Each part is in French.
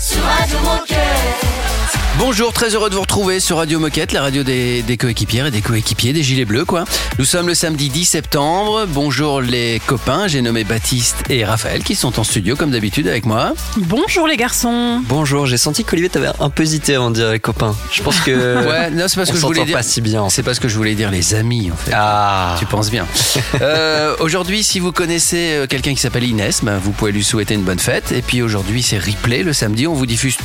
sur Radio Moquette. Bonjour, très heureux de vous retrouver sur Radio Moquette, la radio des, des coéquipières et des coéquipiers, des gilets bleus quoi. Nous sommes le samedi 10 septembre. Bonjour les copains, j'ai nommé Baptiste et Raphaël qui sont en studio comme d'habitude avec moi. Bonjour les garçons. Bonjour, j'ai senti qu'Olivier t'avais un peu hésité avant de dire les copains. Je pense que. Ouais, non, c'est parce on que je voulais dire. pas si bien. C'est parce que je voulais dire les amis en fait. Ah. Tu penses bien. Euh, aujourd'hui, si vous connaissez euh, quelqu'un qui s'appelle Inès, ben, vous pouvez lui souhaiter une bonne fête. Et puis aujourd'hui, c'est replay le samedi. On vous diffuse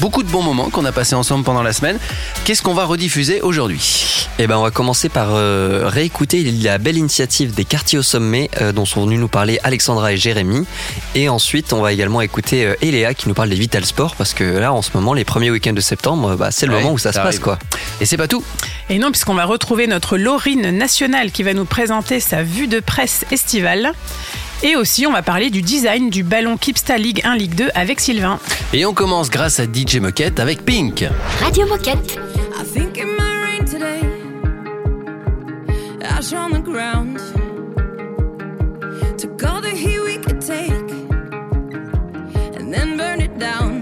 beaucoup de bons moments qu'on a passés ensemble pendant la semaine. Qu'est-ce qu'on va rediffuser aujourd'hui? Eh ben, on va commencer par euh, réécouter la belle initiative des quartiers au sommet euh, dont sont venus nous parler Alexandra et Jérémy. Et ensuite, on va également écouter euh, Eléa qui nous parle des Vital Sport parce que là, en ce moment, les premiers week-ends de septembre, bah, c'est le Ouais, moment où ça, ça se passe, quoi. Et c'est pas tout. Et non, puisqu'on va retrouver notre Laurine nationale qui va nous présenter sa vue de presse estivale. Et aussi, on va parler du design du ballon Kipsta Ligue 1 Ligue 2 avec Sylvain. Et on commence grâce à DJ Moquette avec Pink. Radio Moquette. I think it might rain today. Ash on the ground. Took all the heat we could take and then burn it down.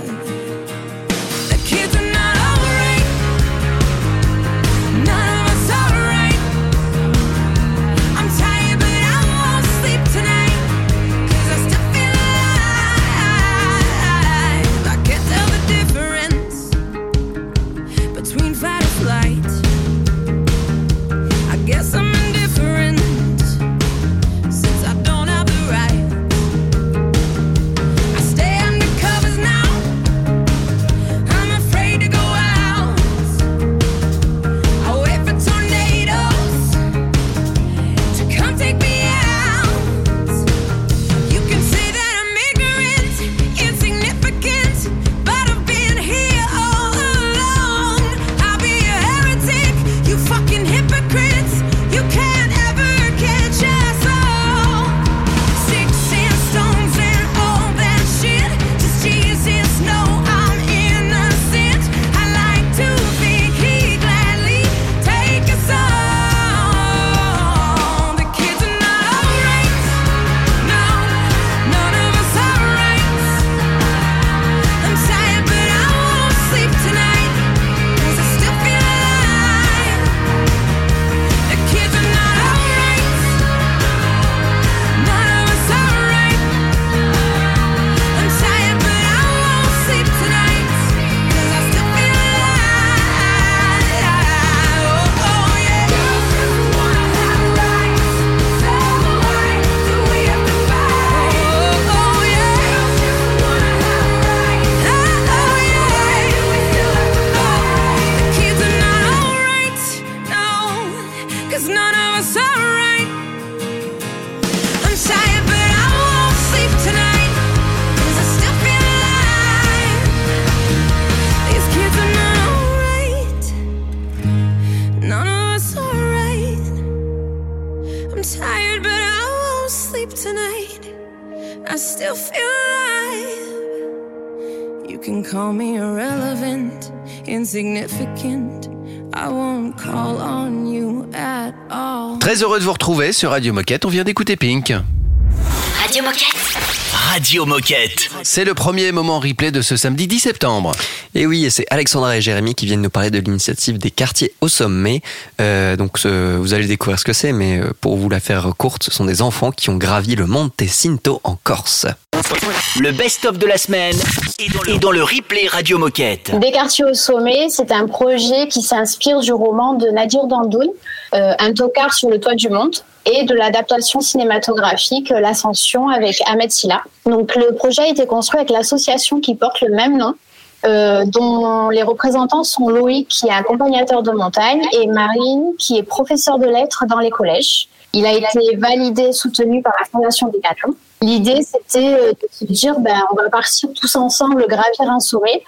De vous retrouver sur Radio Moquette. On vient d'écouter Pink. Radio Moquette. Radio Moquette. C'est le premier moment replay de ce samedi 10 septembre. Et oui, et c'est Alexandra et Jérémy qui viennent nous parler de l'initiative des quartiers au sommet. Euh, donc vous allez découvrir ce que c'est, mais euh, pour vous la faire courte, ce sont des enfants qui ont gravi le Monte Cinto en Corse. Le best-of de la semaine est dans le, replay Radio Moquette. Des quartiers au sommet, c'est un projet qui s'inspire du roman de Nadir Dandoun, euh, Un tocard sur le toit du monde, et de l'adaptation cinématographique euh, L'Ascension avec Ahmed Silla. Donc le projet a été construit avec l'association qui porte le même nom, euh, dont les représentants sont Loïc, qui est accompagnateur de montagne, et Marine, qui est professeur de lettres dans les collèges. Il a été validé et soutenu par la Fondation Decathlon. L'idée, c'était euh, de se dire, ben, on va partir tous ensemble gravir un sommet.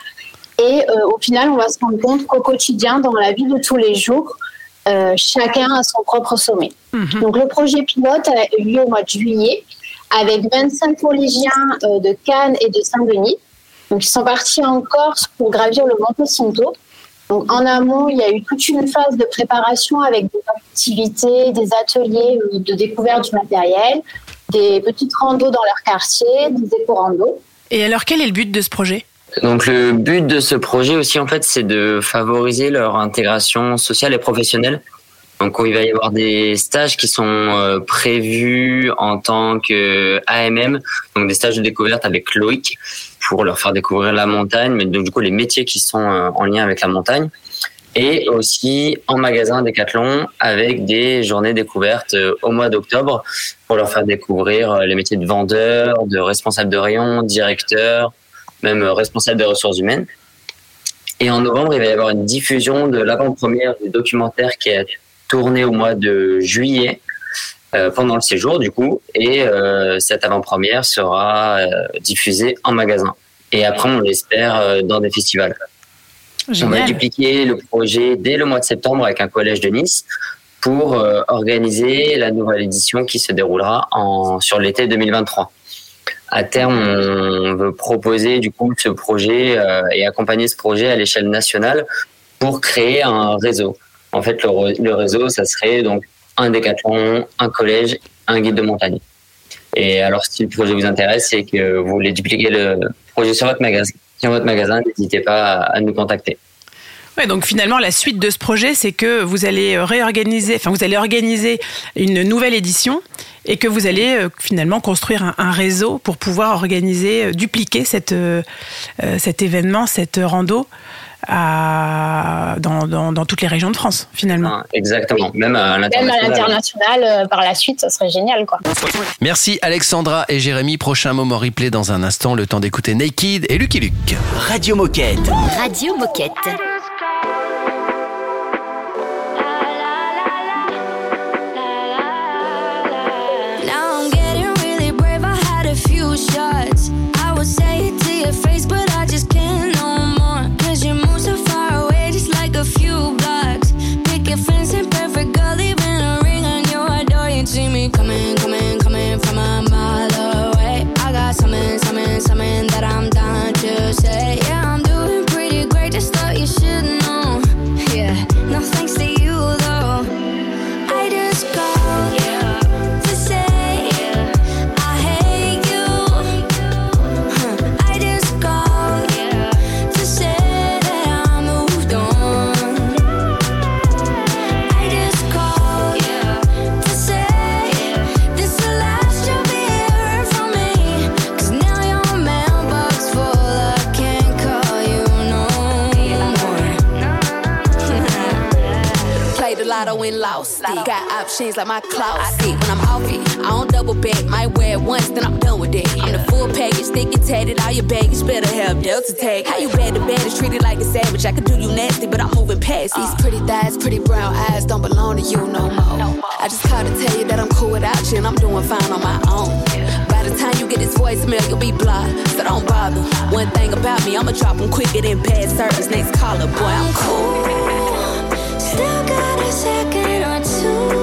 Et euh, au final, on va se rendre compte qu'au quotidien, dans la vie de tous les jours, euh, chacun a son propre sommet. Donc le projet pilote a eu lieu au mois de juillet avec 25 collégiens euh, de Cannes et de Saint-Denis. Donc ils sont partis en Corse pour gravir le Monte Cinto. Donc en amont, il y a eu toute une phase de préparation avec des activités, des ateliers euh, de découverte du matériel, des petites randos dans leur quartier, des éco-randos. Et alors, quel est le but de ce projet? Donc le but de ce projet aussi en fait c'est de favoriser leur intégration sociale et professionnelle. Donc il va y avoir des stages qui sont euh, prévus en tant que AMM, donc des stages de découverte avec Loïc pour leur faire découvrir la montagne, mais donc du coup les métiers qui sont euh, en lien avec la montagne. Et aussi en magasin Decathlon avec des journées découvertes euh, au mois d'octobre pour leur faire découvrir les métiers de vendeur, de responsable de rayon, directeur, même responsable des ressources humaines. Et en novembre, il va y avoir une diffusion de l'avant-première du documentaire qui a tourné au mois de juillet euh, pendant le séjour, du coup. Et euh, cette avant-première sera euh, diffusée en magasin. Et après, on l'espère dans des festivals. On va dupliquer le projet dès le mois de septembre avec un collège de Nice pour organiser la nouvelle édition qui se déroulera en, sur l'été 2023. À terme, on veut proposer du coup ce projet euh, et accompagner ce projet à l'échelle nationale pour créer un réseau. En fait, le, réseau, ça serait donc un décathlon, un collège, un guide de montagne. Et alors, si le projet vous intéresse et que vous voulez dupliquer le projet sur votre magasin, sur votre magasin, n'hésitez pas à, nous contacter. Ouais, donc finalement, la suite de ce projet, c'est que vous allez réorganiser, enfin, vous allez organiser une nouvelle édition et que vous allez euh, finalement construire un, réseau pour pouvoir organiser, euh, dupliquer cette, euh, cet événement, cette rando à, dans, dans, dans toutes les régions de France, finalement. Hein, exactement, même à Même à l'international. l'international, euh, par la suite, ça serait génial. Quoi. Merci Alexandra et Jérémy. Prochain moment replay dans un instant. Le temps d'écouter Naked et Lucky Luke. Radio Moquette. Radio Moquette. Lotto and lost it. Got options like my closet. When I'm off it, I don't double back. Might wear it once, then I'm done with it. I'm the full package, thick and tatted. All your baggage better have Delta tag. How you bad to bad is treated like a savage. I could do you nasty, but I'm moving past these uh. pretty thighs, pretty brown eyes. Don't belong to you no more. I just called to tell you that I'm cool without you and I'm doing fine on my own. By the time you get this voicemail, you'll be blocked, so don't bother. One thing about me, I'ma drop them quicker than bad service. Next caller, boy, I'm cool. Still got a second or two.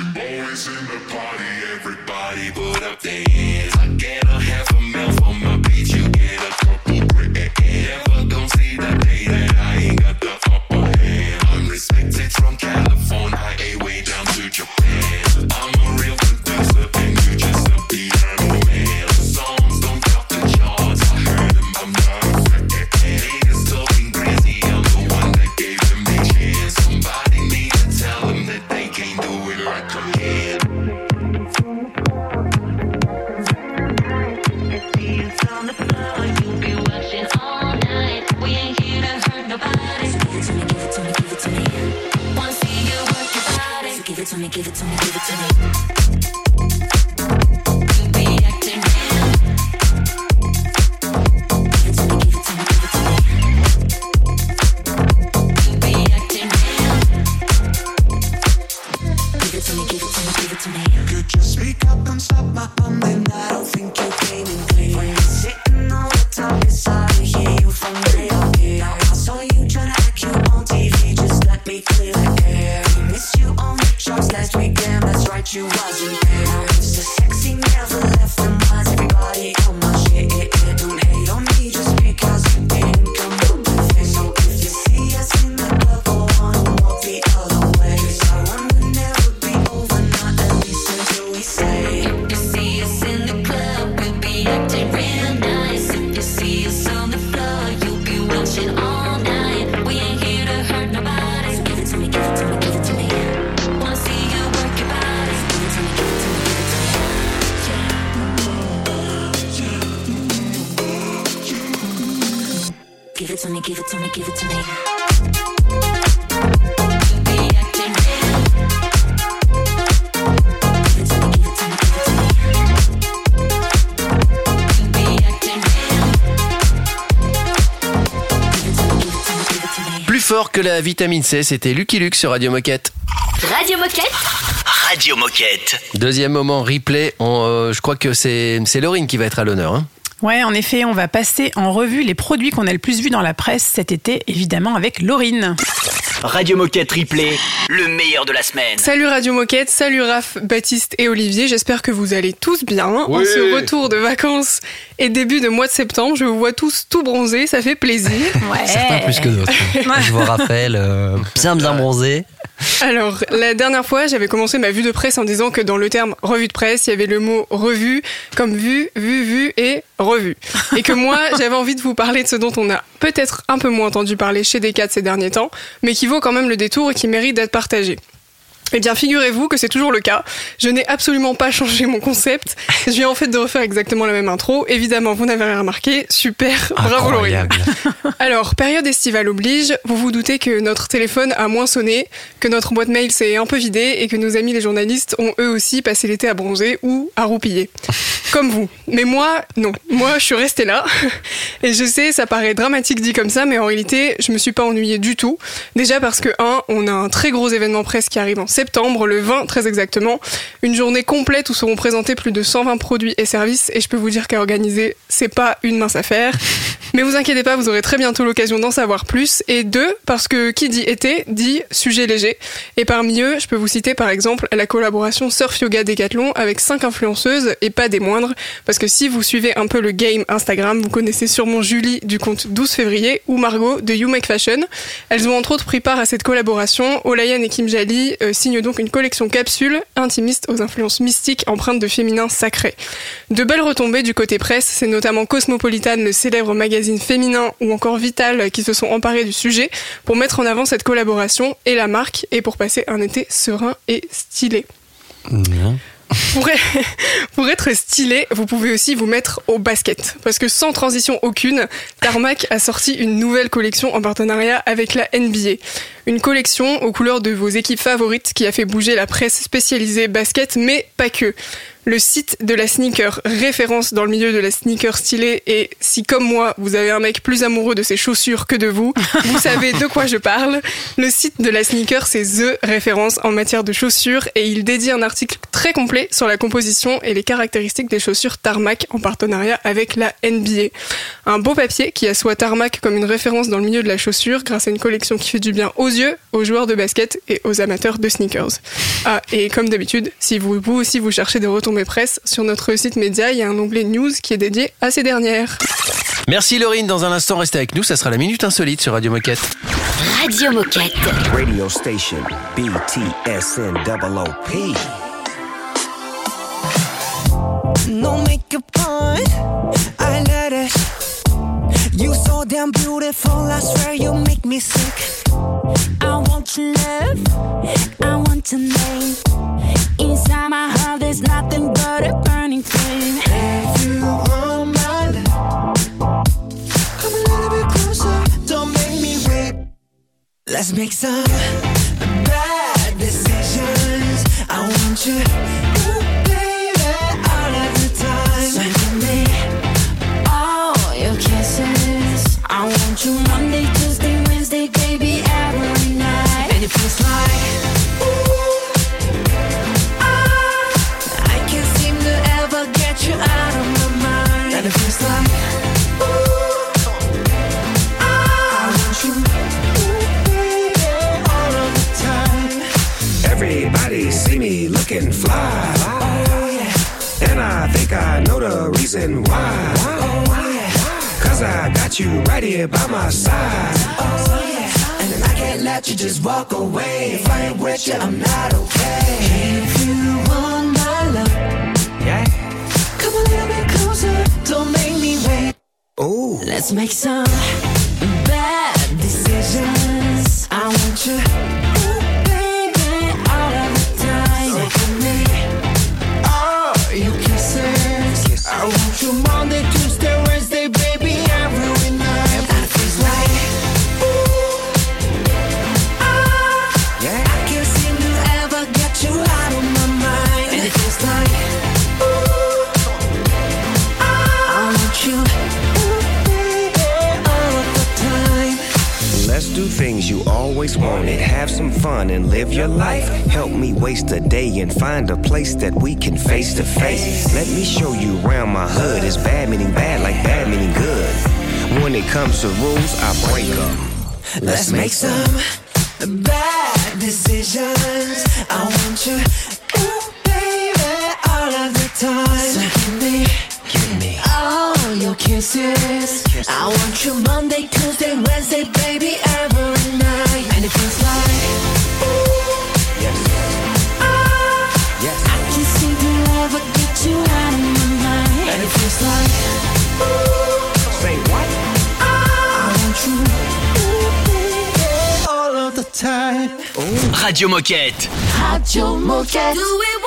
Boys in the party, everybody put up their hands. Give it to me, it to me, it to me. Fort que la vitamine C, c'était Lucky Luke sur Radio Moquette. Radio Moquette. Radio Moquette. Deuxième moment replay, on, euh, je crois que c'est c'est Laurine qui va être à l'honneur. hein. Ouais, en effet, on va passer en revue les produits qu'on a le plus vus dans la presse cet été, évidemment avec Laurine. Radio Moquette Replay, le meilleur de la semaine. Salut Radio Moquette, salut Raph, Baptiste et Olivier, j'espère que vous allez tous bien. En ce retour de vacances et début de mois de septembre, je vous vois tous tout bronzés, ça fait plaisir. Ouais. Certains plus que d'autres. Je vois Raphaël euh, bien bien bronzé. Alors, la dernière fois, j'avais commencé ma vue de presse en disant que dans le terme revue de presse, il y avait le mot revue, comme vue, vue, vue et revue. Et que moi, j'avais envie de vous parler de ce dont on a peut-être un peu moins entendu parler chez Decat ces derniers temps, mais qui vaut quand même le détour et qui mérite d'être partagé. Eh bien, figurez-vous que c'est toujours le cas. Je n'ai absolument pas changé mon concept. Je viens en fait de refaire exactement la même intro. Évidemment, vous n'avez rien remarqué. Super, bravo Laurie. Alors, période estivale oblige, vous vous doutez que notre téléphone a moins sonné, que notre boîte mail s'est un peu vidée et que nos amis les journalistes ont eux aussi passé l'été à bronzer ou à roupiller. Comme vous. Mais moi, non. Moi, je suis restée là. Et je sais, ça paraît dramatique dit comme ça, mais en réalité, je me suis pas ennuyée du tout. Déjà parce que, un, on a un très gros événement presse qui arrive en septembre, le 20 très exactement. Une journée complète où seront présentés plus de 120 produits et services. Et je peux vous dire qu'à organiser, c'est pas une mince affaire. Mais vous inquiétez pas, vous aurez très bientôt l'occasion d'en savoir plus. Et deux, parce que qui dit été dit sujet léger. Et parmi eux, je peux vous citer par exemple la collaboration Surf Yoga Décathlon avec cinq influenceuses et pas des moindres. Parce que si vous suivez un peu le game Instagram, vous connaissez sûrement Julie du compte 12 février ou Margot de You Make Fashion. Elles ont entre autres pris part à cette collaboration. Olayan et Kim Jali euh, signent donc une collection capsule intimiste aux influences mystiques empreintes de féminin sacré. De belles retombées du côté presse, c'est notamment Cosmopolitan, le célèbre magazine féminin, ou encore Vital qui se sont emparés du sujet pour mettre en avant cette collaboration et la marque et pour passer un été serein et stylé. Pour, pour être stylé, vous pouvez aussi vous mettre au basket. Parce que sans transition aucune, Tarmac a sorti une nouvelle collection en partenariat avec la NBA. Une collection aux couleurs de vos équipes favorites qui a fait bouger la presse spécialisée basket, mais pas que. Le site de la sneaker, référence dans le milieu de la sneaker stylée, et si comme moi, vous avez un mec plus amoureux de ses chaussures que de vous, vous savez de quoi je parle. Le site de la sneaker, c'est The référence en matière de chaussures, et il dédie un article très complet sur la composition et les caractéristiques des chaussures Tarmac en partenariat avec la NBA. Un beau papier qui assoit Tarmac comme une référence dans le milieu de la chaussure grâce à une collection qui fait du bien aux yeux, aux joueurs de basket et aux amateurs de sneakers. Ah, et comme d'habitude, si vous, vous aussi vous cherchez des retombées presse, sur notre site média, il y a un onglet news qui est dédié à ces dernières. Merci Laurine, dans un instant, restez avec nous, ça sera la Minute Insolite sur Radio Moquette. Radio Moquette. Radio station BTSN. No makeup on, I let it. You so damn beautiful, I swear you make me sick. I want your love, I want your name. Inside my heart, there's nothing but a burning flame. If you want my love, come a little bit closer, don't make me wait. Let's make some bad decisions. I want you, got you right here by my side. Oh, yeah. And I can't let you just walk away. If I ain't with you, I'm not okay. If you want my love, Yeah. come a little bit closer. Don't make me wait. Ooh. Let's make some bad decisions. I want you, always wanted. Have some fun and live your life. Help me waste a day and find a place that we can face to face. Let me show you around my hood. It's bad meaning bad, like bad meaning good. When it comes to rules, I break them. Let's make some bad decisions. I want you, ooh, baby, all of the time. So give me. All your kisses. I want you Monday, Tuesday, Wednesday, baby, every night. And it feels like, ooh, Yes. ah, Yes. I can't seem to ever get you out of my mind. And it feels like, ooh, Say what? I want you, ooh, baby, all of the time. Radio Moquette. Radio Moquette. Do it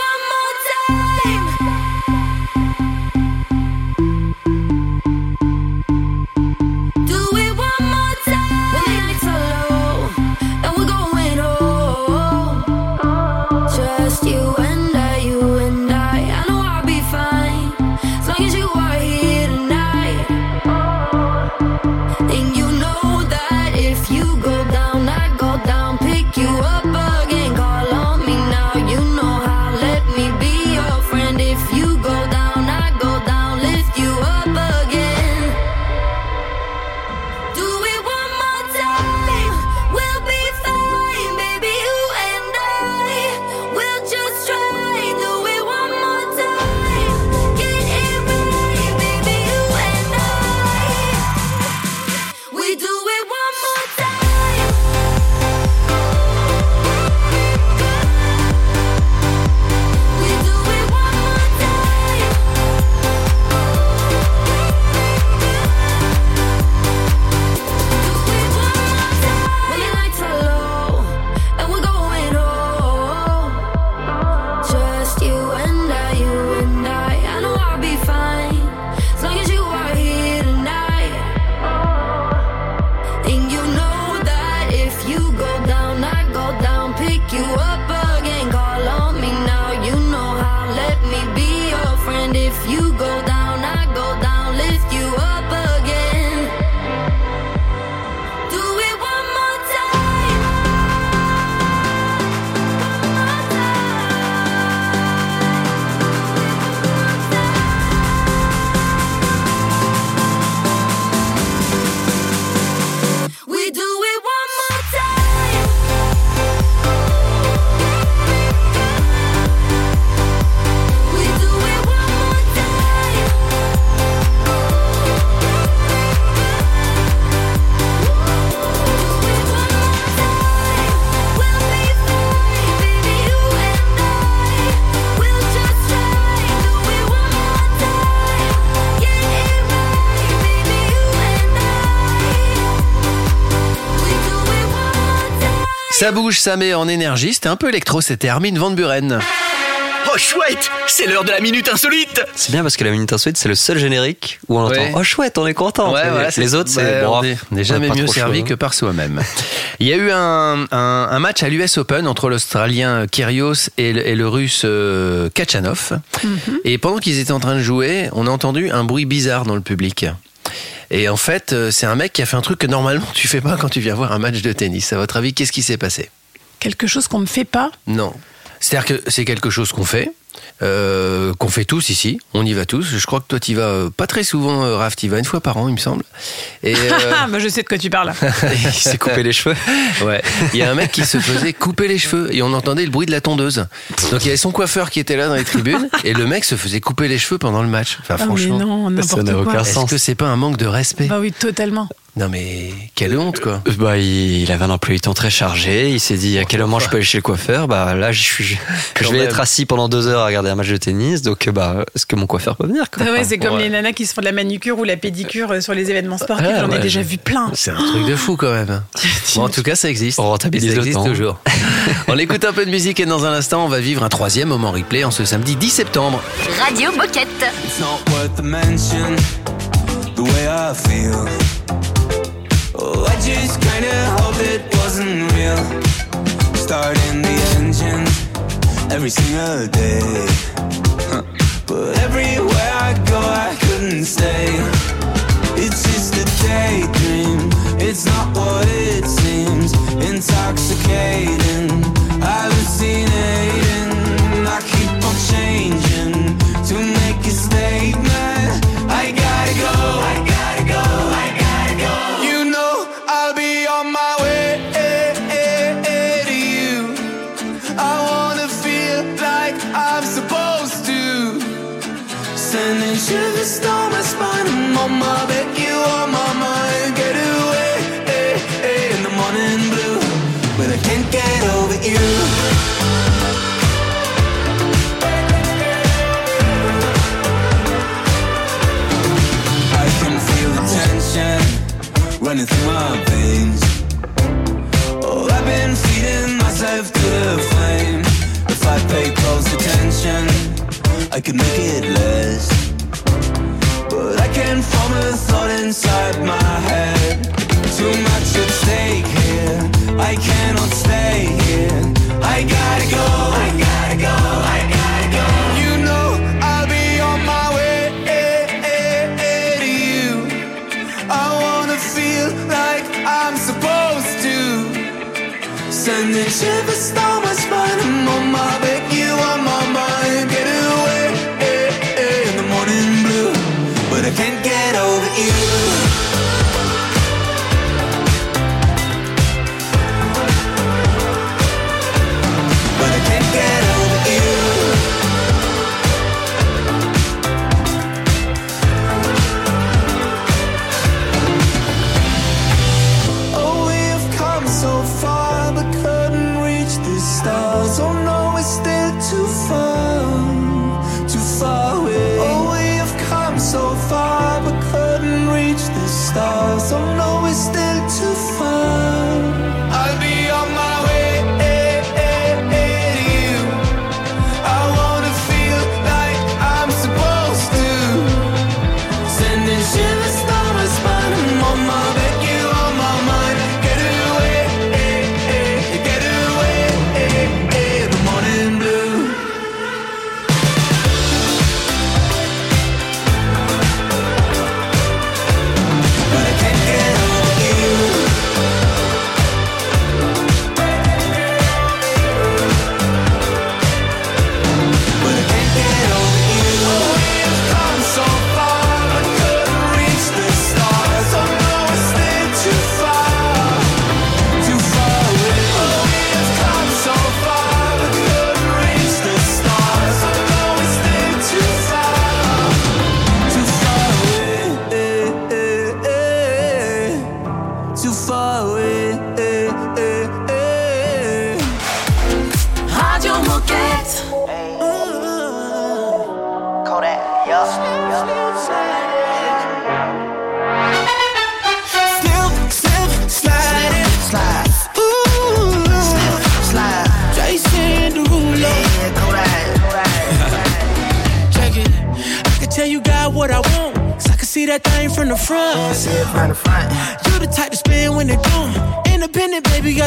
bouge, ça met en énergie. C'était un peu électro, c'était Armin Van Buren. Oh chouette, c'est l'heure de la minute insolite. C'est bien parce que la minute insolite, c'est le seul générique où on entend. Oh chouette, on est content. Ouais, voilà, les autres, c'est bon, on est- on n'est jamais mieux servi chaud, que hein. par soi-même. Il y a eu un, un- un match à l'US Open entre l'Australien Kyrgios et le, et le Russe euh, Kachanov. Et pendant qu'ils étaient en train de jouer, on a entendu un bruit bizarre dans le public. Et en fait, euh, c'est un mec qui a fait un truc que normalement tu fais pas quand tu viens voir un match de tennis. À votre avis, qu'est-ce qui s'est passé? Quelque chose qu'on ne fait pas? Non. C'est-à-dire que c'est quelque chose qu'on fait, euh, qu'on fait tous ici. On y va tous. Je crois que toi, tu vas euh, pas très souvent, euh, Raph. Tu vas une fois par an, il me semble. Et euh, Bah, je sais de quoi tu parles. Il s'est coupé les cheveux. Ouais. Il y a un mec qui se faisait couper les cheveux et on entendait le bruit de la tondeuse. Donc il y avait son coiffeur qui était là dans les tribunes et le mec se faisait couper les cheveux pendant le match. Enfin, Ah, mais franchement. non, n'importe quoi. Est-ce que c'est pas un manque de respect? Bah oui, totalement. Non mais quelle honte quoi. Bah, il, il avait un emploi du temps très chargé. Il s'est dit à quel moment je peux aller chez le coiffeur? Bah là, je suis, je vais même. être assis pendant deux heures à regarder un match de tennis. Donc, bah, est-ce que mon coiffeur peut venir quoi? Ah ouais, c'est comme ouais. les nanas qui se font de la manicure ou la pédicure euh, sur les événements sportifs. Ah, J'en ai ouais. déjà vu plein. C'est un truc de fou quand même. Bon, en tout cas, ça existe. On rentabilise ça le existe temps. toujours. on écoute un peu de musique et dans un instant, on va vivre un troisième moment replay en ce samedi 10 septembre. Radio Moquette. It's not worth the mention, the way I feel. Oh, I just kinda hope it wasn't real. Starting the engine every single day. Huh. But everywhere I go, I couldn't stay. It's just a daydream, it's not what it seems. Intoxicating, hallucinating. I keep on changing I could make it less. But I can't form a thought inside my head. Too much at stake here. I cannot stay here. I gotta go. I gotta go.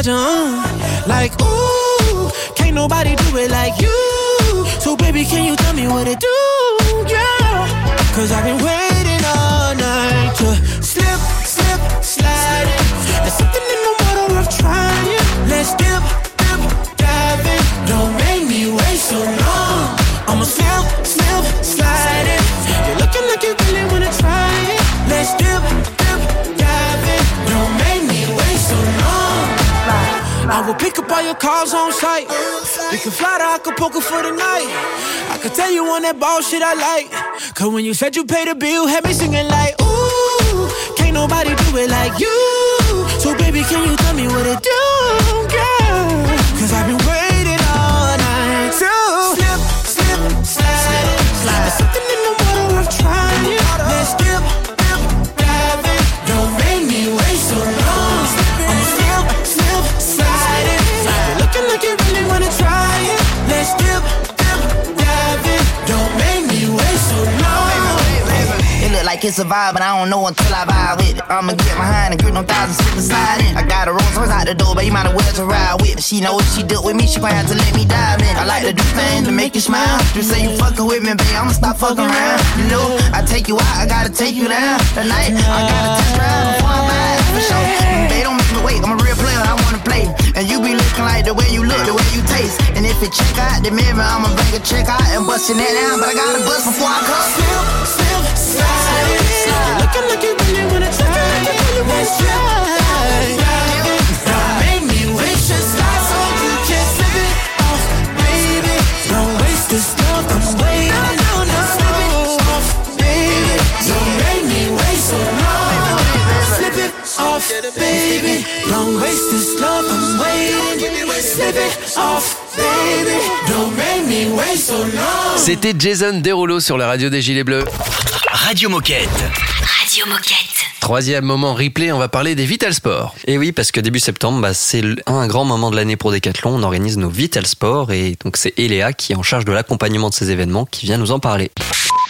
Own. Like, ooh, can't nobody do it like you. So, baby, can you tell me what to do? Yeah. Cause I've been waiting calls on site. We can fly to Acapulco for the night. I could tell you on that ball shit I like. Cause when you said you paid the bill, had me singing like, ooh, can't nobody do it like you. So baby, can you tell me what to do, like it's vibe, but I don't know until I vibe with it. I'ma get behind and grip them thousand slip and slide in. I got a Rolls Royce out the door, but you might as well to ride with. She know she it with me, she gon' have to let me dive in. I like to do things to make you smile. You say you fucking with me, babe, I'ma stop fucking around. You know, I take you out, I gotta take you down. Tonight, I gotta test drive before I buy it, for sure. They don't make me wait, I'm a real player, I wanna play. And you be looking like the way you look, the way you taste. And if it check out the mirror, I'ma bring a check out and bust that down. But I gotta bust before I come. Slip, slip, slide. You're looking like you really wanna. Let's try. Baby. Don't waste this love, I'm waiting. Slip it off, baby. Don't make me wait so long. C'était Jason Derulo sur la radio des Gilets Bleus. Radio Moquette. Radio Moquette. Troisième moment replay, on va parler des Vital Sports. Et oui, parce que début septembre, bah, c'est un grand moment de l'année pour Decathlon. On organise nos Vital Sports et donc c'est Eléa qui est en charge de l'accompagnement de ces événements qui vient nous en parler.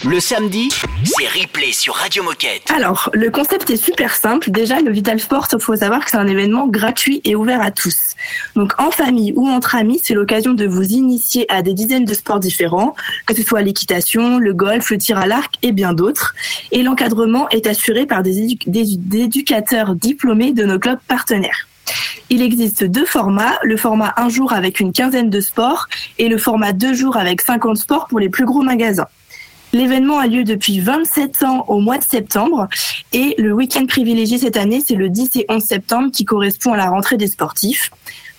Le samedi, c'est replay sur Radio Moquette. Alors, le concept est super simple. Déjà, le Vital Sport, il faut savoir que c'est un événement gratuit et ouvert à tous. Donc, en famille ou entre amis, c'est l'occasion de vous initier à des dizaines de sports différents, que ce soit l'équitation, le golf, le tir à l'arc et bien d'autres. Et l'encadrement est assuré par des, édu- des- des éducateurs diplômés de nos clubs partenaires. Il existe deux formats, le format un jour avec une quinzaine de sports et le format deux jours avec 50 sports pour les plus gros magasins. L'événement a lieu depuis 27 ans au mois de septembre et le week-end privilégié cette année, c'est le 10 et 11 septembre qui correspond à la rentrée des sportifs.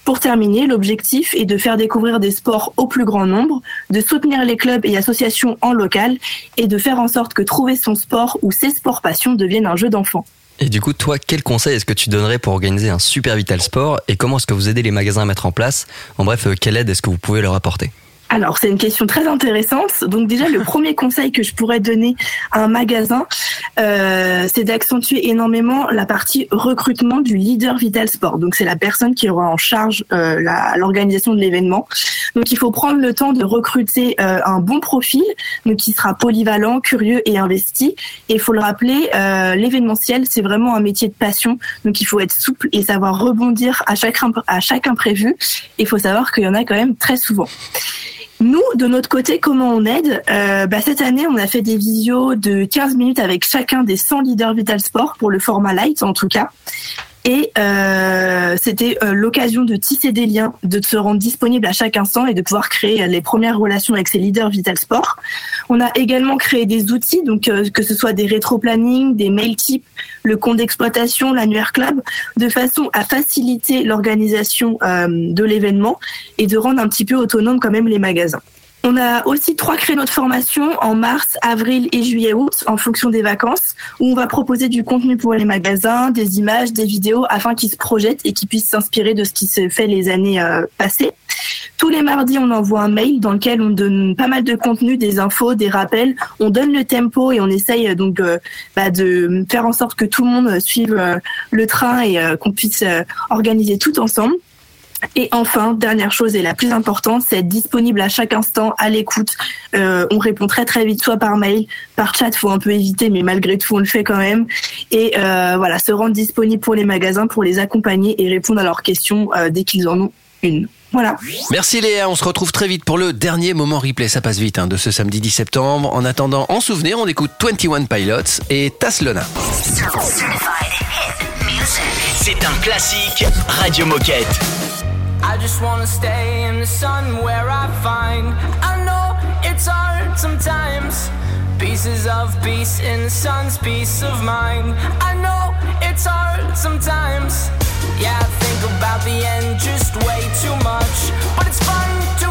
Pour terminer, l'objectif est de faire découvrir des sports au plus grand nombre, de soutenir les clubs et associations en local et de faire en sorte que trouver son sport ou ses sports passions deviennent un jeu d'enfant. Et du coup, toi, quel conseil est-ce que tu donnerais pour organiser un super Vital Sport et comment est-ce que vous aidez les magasins à mettre en place? En bref, euh, quelle aide est-ce que vous pouvez leur apporter? Alors, c'est une question très intéressante. Donc déjà, le premier conseil que je pourrais donner à un magasin, euh, c'est d'accentuer énormément la partie recrutement du leader Vital Sport. Donc c'est la personne qui aura en charge euh, l'organisation de l'événement. Donc il faut prendre le temps de recruter euh, un bon profil, donc qui sera polyvalent, curieux et investi. Et il faut le rappeler, euh, l'événementiel, c'est vraiment un métier de passion. Donc il faut être souple et savoir rebondir à chaque, à chaque imprévu. Il faut savoir qu'il y en a quand même très souvent. Nous, de notre côté, comment on aide Euh, bah, Cette année, on a fait des visios de 15 minutes avec chacun des 100 leaders Vital Sport pour le format light en tout cas. Et euh, c'était euh, l'occasion de tisser des liens, de se rendre disponible à chaque instant et de pouvoir créer euh, les premières relations avec ces leaders Vital Sport. On a également créé des outils, donc euh, que ce soit des rétro-planning, des mail types, le compte d'exploitation, l'annuaire club, de façon à faciliter l'organisation euh, de l'événement et de rendre un petit peu autonome quand même les magasins. On a aussi trois créneaux de formation en mars, avril et juillet-août en fonction des vacances où on va proposer du contenu pour les magasins, des images, des vidéos afin qu'ils se projettent et qu'ils puissent s'inspirer de ce qui se fait les années euh, passées. Tous les mardis, on envoie un mail dans lequel on donne pas mal de contenu, des infos, des rappels. On donne le tempo et on essaye euh, donc euh, bah, de faire en sorte que tout le monde suive le train et qu'on puisse organiser tout ensemble. Et enfin, dernière chose et la plus importante, c'est être disponible à chaque instant, à l'écoute. Euh, on répond très très vite, soit par mail, par chat, faut un peu éviter, mais malgré tout, on le fait quand même. Et euh, voilà, se rendre disponible pour les magasins, pour les accompagner et répondre à leurs questions euh, dès qu'ils en ont une. Voilà. Merci Léa, on se retrouve très vite pour le dernier moment replay, ça passe vite, hein, de ce samedi 10 septembre. En attendant, en souvenir, on écoute 21 Pilots et Taslona. C'est un classique Radio Moquette. I just wanna stay in the sun where I find. I know it's hard sometimes. Pieces of peace in the sun's peace of mind. I know it's hard sometimes. Yeah, I think about the end just way too much. But it's fun to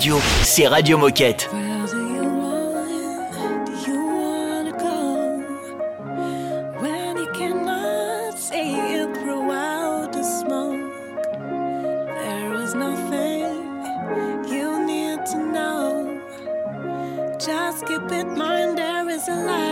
radio, c'est Radio Moquette. When you cannot see it throughout the smoke, there is nothing you need to know. Just keep in mind there is a light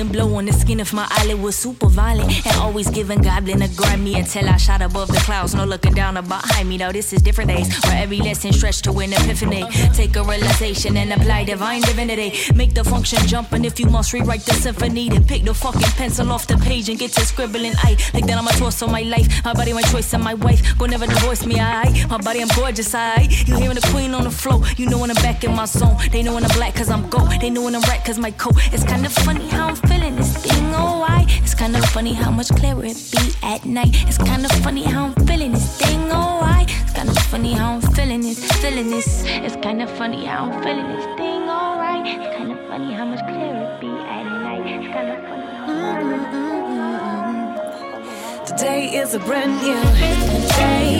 wind blow on the skin of my eyelid was super violent. And always giving goblin a Grammy until I shot above the clouds. No looking down behind me. though this is different days where every lesson stretched to an epiphany. Take a realization and apply divine divinity. Make the function jump, and if you must rewrite the symphony, then pick the fucking pencil off the page and get to scribbling. I like that I'm a torso, my life, my body, my choice, and my wife. Go never divorce me, I. My body, I'm gorgeous, I. You hearing the queen on the floor? You know when I'm back in my zone. They know when I'm black, cause I'm gold. They know when I'm right, cause my coat. It's kind of funny how I'm feeling this thing, oh, I. It's kind of funny how much clearer it be at night. It's kind of funny how I'm feeling this thing, oh, I. It's kind of funny how I'm feeling this, feeling this. It's kind of funny how I'm feeling this thing, alright. It's kind of funny how much clearer it be at night. It's kind of funny. Today is a brand new day.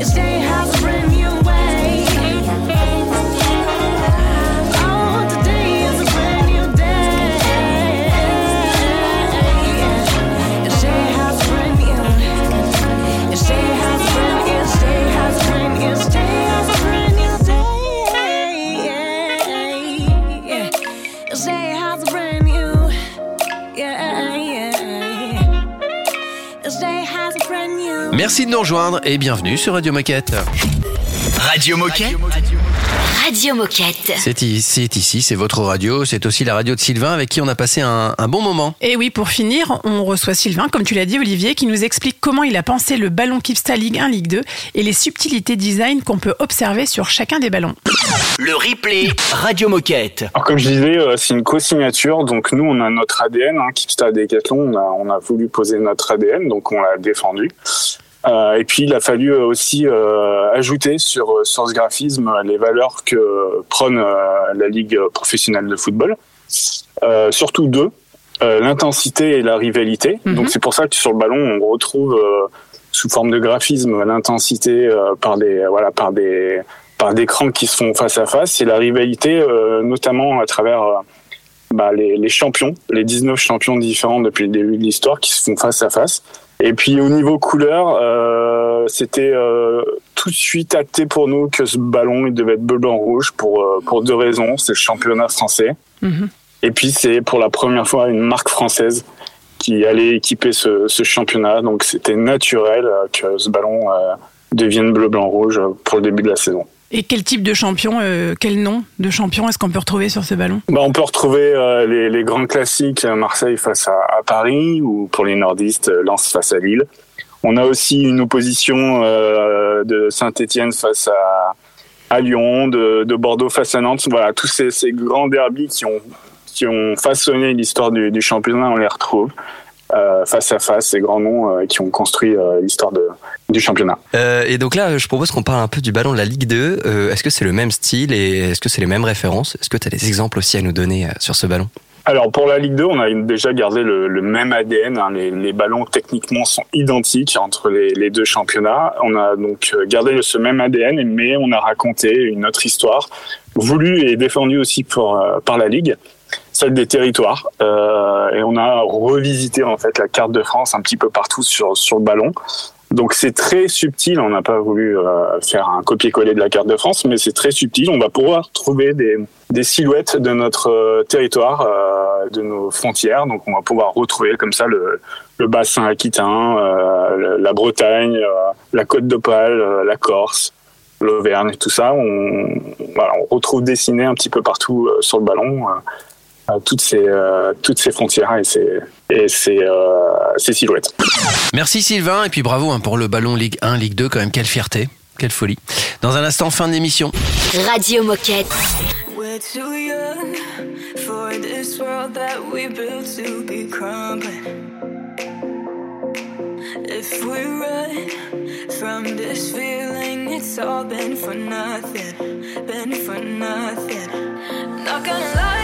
Each day has a brand new Merci de nous rejoindre et bienvenue sur Radio Moquette. Radio Moquette. Radio Moquette. C'est ici, c'est votre radio, c'est aussi la radio de Sylvain avec qui on a passé un, un bon moment. Et oui, pour finir, on reçoit Sylvain, comme tu l'as dit Olivier, qui nous explique comment il a pensé le ballon Kipsta Ligue 1, Ligue 2 et les subtilités design qu'on peut observer sur chacun des ballons. Le replay Radio Moquette. Alors comme je disais, euh, c'est une co-signature, donc nous on a notre ADN, hein, Kipsta Decathlon, on a, on a voulu poser notre ADN, donc on l'a défendu. Euh, et puis il a fallu euh, aussi euh, ajouter sur, sur ce graphisme les valeurs que prône euh, la Ligue professionnelle de football. Euh, surtout deux, euh, l'intensité et la rivalité. Donc c'est pour ça que sur le ballon on retrouve euh, sous forme de graphisme l'intensité euh, par des voilà par des par des crans qui se font face à face et la rivalité euh, notamment à travers euh, bah, les, les champions, les 19 champions différents depuis le début de l'histoire qui se font face à face. Et puis au niveau couleur, euh, c'était euh, tout de suite acté pour nous que ce ballon il devait être bleu blanc rouge pour euh, pour deux raisons, c'est le championnat français. Et puis c'est pour la première fois une marque française qui allait équiper ce, ce championnat, donc c'était naturel euh, que ce ballon euh, devienne bleu blanc rouge pour le début de la saison. Et quel type de champion, euh, quel nom de champion est-ce qu'on peut retrouver sur ce ballon? Bah, on peut retrouver euh, les, grands classiques, euh, Marseille face à, Paris, ou pour les nordistes, Lens face à Lille. On a aussi une opposition de Saint-Étienne face à, Lyon, de, de Bordeaux face à Nantes. Voilà, tous ces, grands derbys qui ont, façonné l'histoire du, championnat, on les retrouve face à face, ces grands noms euh, qui ont construit euh, l'histoire du championnat. Euh, et donc là, je propose qu'on parle un peu du ballon de la Ligue 2. Euh, est-ce que c'est le même style et est-ce que c'est les mêmes références? Est-ce que tu as des exemples aussi à nous donner euh, sur ce ballon? Alors pour la Ligue 2, on a déjà gardé le, le même ADN. hein. Les, les ballons techniquement sont identiques entre les, les deux championnats. On a donc euh, gardé ce même ADN, mais on a raconté une autre histoire, voulue et défendue aussi pour, euh, par la Ligue, celle des territoires. Euh, et on a revisité en fait la carte de France un petit peu partout sur, sur le ballon. Donc c'est très subtil, on n'a pas voulu euh, faire un copier-coller de la carte de France, mais c'est très subtil, on va pouvoir trouver des, des silhouettes de notre euh, territoire, euh, de nos frontières, donc on va pouvoir retrouver comme ça le, le bassin aquitain, euh, la Bretagne, euh, la côte d'Opale, la Corse, l'Auvergne, tout ça, on, voilà, on retrouve dessiné un petit peu partout sur le ballon toutes ces, euh, toutes ces frontières et ces, et ces euh, silhouettes. Merci Sylvain et puis bravo hein, pour le ballon Ligue 1, Ligue 2 quand même, quelle fierté, quelle folie. Dans un instant, fin d'émission. Radio Moquette. We're too young for this world that we built to be crumbling. If we run from this feeling, it's all been for nothing, been for nothing. Not gonna lie.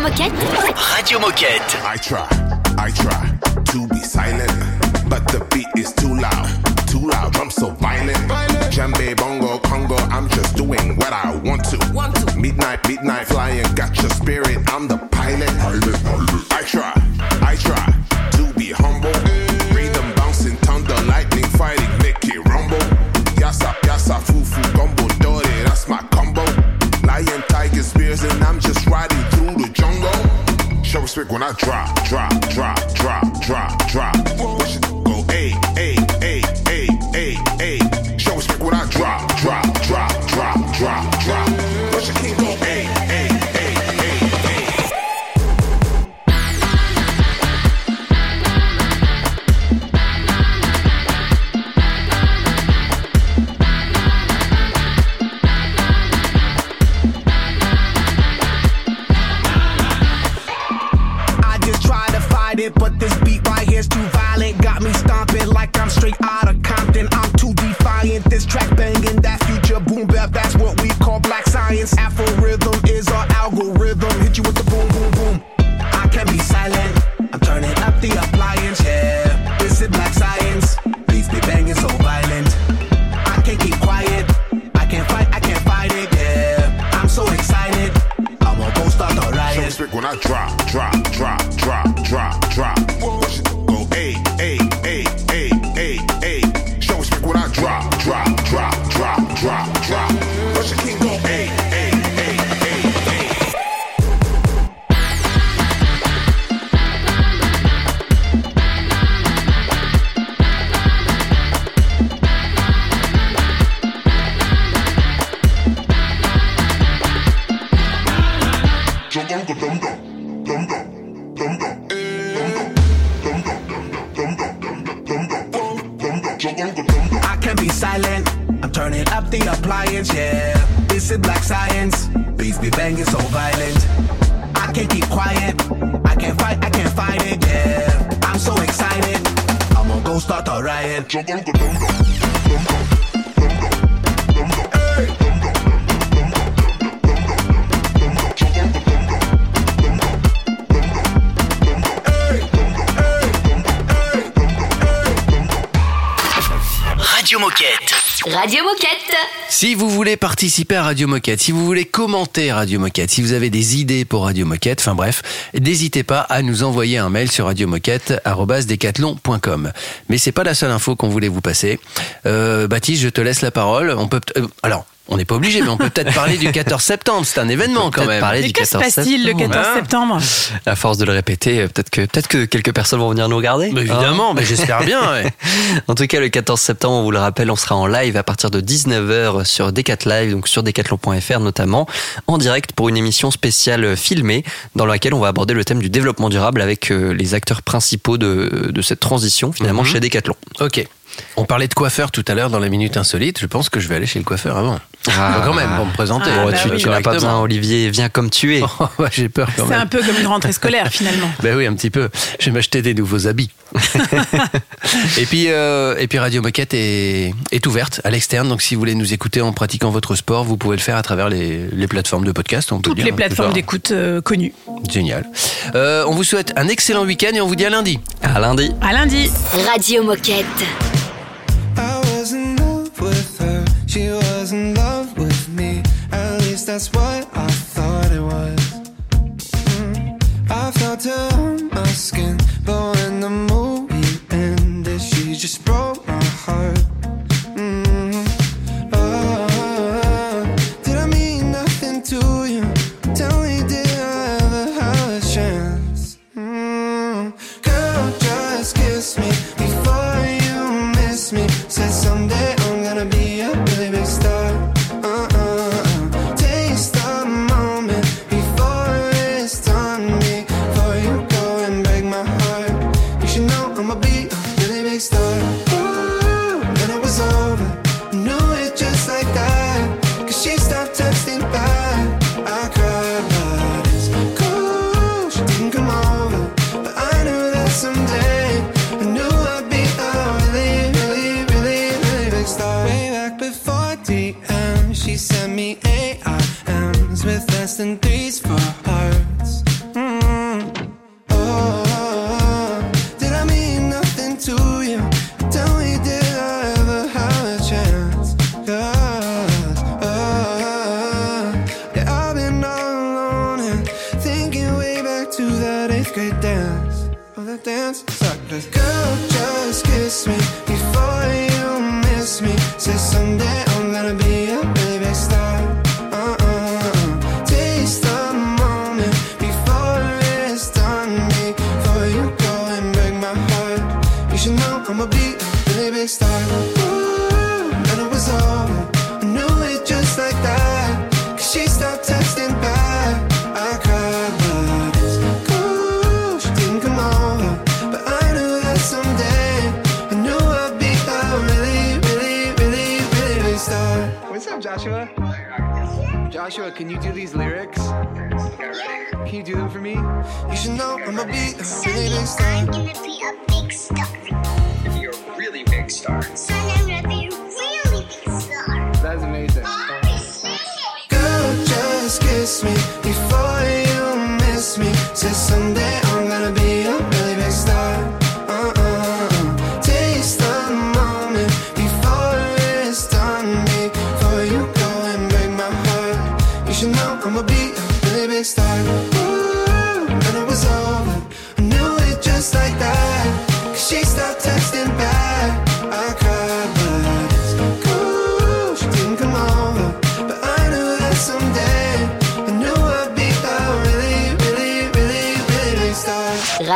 Radio Moquette. Radio Moquette. I try, I try to be silent, but the beat is too loud, too loud. I'm so violent. violent. Jambe, bongo, congo. I'm just doing what I want to. Want to. Midnight, midnight flying. Got your spirit. I'm the pilot. pilot, pilot. I try, I try Show respect when I drop, drop, drop, drop, drop, drop. A Si vous voulez participer à Radio Moquette, si vous voulez commenter Radio Moquette, si vous avez des idées pour Radio Moquette, enfin bref, n'hésitez pas à nous envoyer un mail sur radiomoquette@decathlon.com. Mais c'est pas la seule info qu'on voulait vous passer. Euh, Baptiste, je te laisse la parole. On peut euh, alors. On n'est pas obligé, mais on peut peut-être parler du 14 septembre. C'est un événement quand même. parler Mais du que se 14 passe-t-il le 14 Hein septembre À force de le répéter, peut-être que, peut-être que quelques personnes vont venir nous regarder. Mais évidemment, Hein mais j'espère bien. ouais. En tout cas, le 14 septembre, on vous le rappelle, on sera en live à partir de 19h sur Decat Live, donc sur decathlon.fr notamment, en direct pour une émission spéciale filmée dans laquelle on va aborder le thème du développement durable avec euh, les acteurs principaux de, de cette transition finalement Mhm. chez Decathlon. Ok. On parlait de coiffeur tout à l'heure dans la minute insolite. Je pense que je vais aller chez le coiffeur avant. Ah. quand même, pour me présenter. Ah, bah tu oui. tu n'as pas besoin, Olivier, viens comme tu es. Oh, ouais, J'ai peur quand C'est même. un peu comme une rentrée scolaire finalement. Ben oui, un petit peu. Je vais m'acheter des nouveaux habits. et puis, euh, et puis Radio Moquette est, est ouverte à l'externe. Donc, si vous voulez nous écouter en pratiquant votre sport, vous pouvez le faire à travers les, les plateformes de podcast. On peut Toutes dire, les plateformes d'écoute euh, connues. Génial. Euh, on vous souhaite un excellent week-end et on vous dit à lundi. À lundi. À lundi. Radio Moquette. Can you do these lyrics? Can you do them for me? You should know I'ma a really big star. I'm gonna be a big star. Be a really big star. Son, I'm gonna be a really big star. That's amazing. Girl, just kiss me before you miss me. Say someday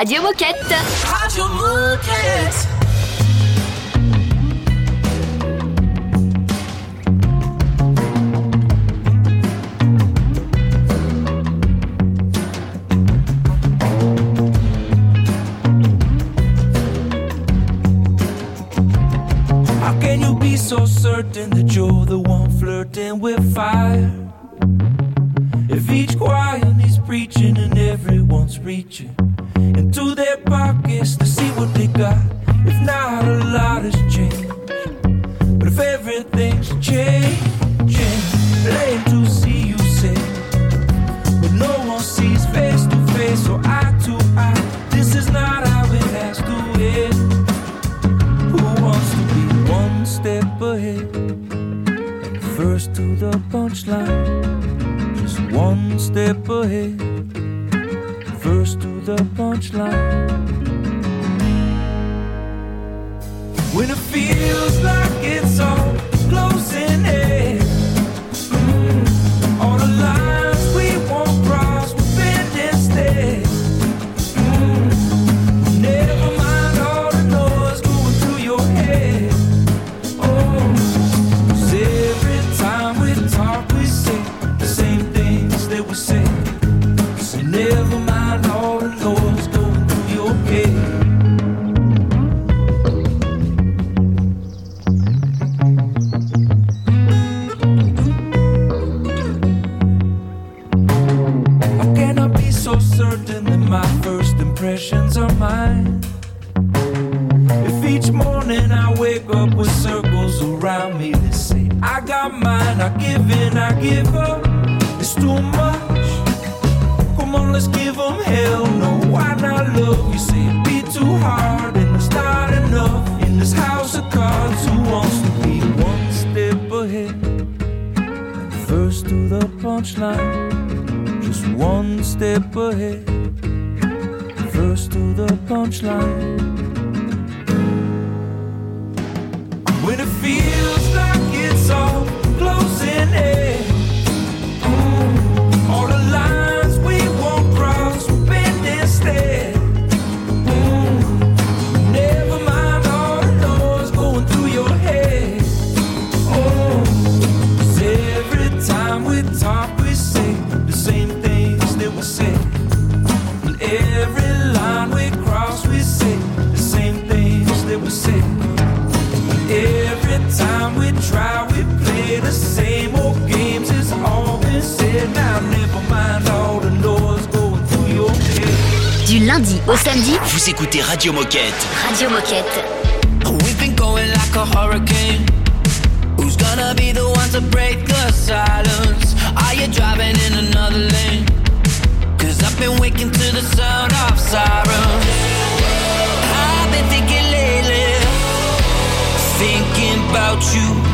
Radio Moquette. Radio Moquette. How can you be so certain that you're the one flirting with fire? everything's changing. Late to see you say, but no one sees face to face or eye to eye. This is not how it has to end. Who wants to be one step ahead and first to the punchline? Just one step ahead, first to the punchline. When it feels like it's all Vous écoutez Radio Moquette. Radio Moquette. We've been going like a hurricane. Who's gonna be the one to break the silence? Are you driving in another lane? Cause I've been waking to the sound of sirens. I've been thinking lately, thinking about you.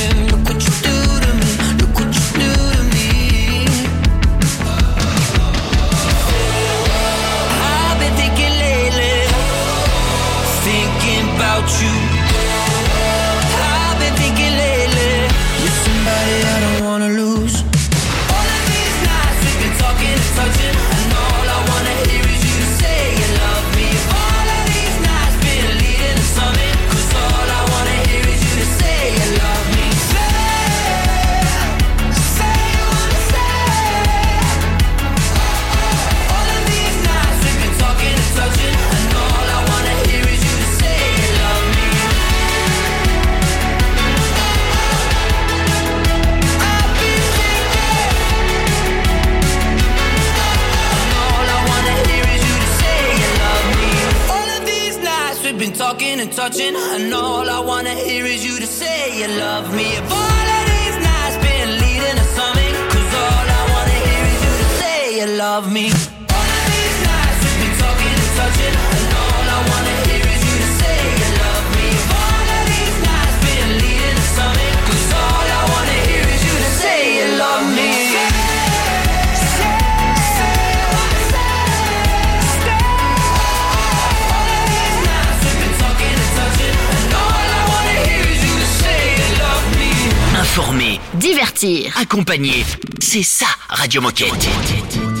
C'est ça, Radio Moquette.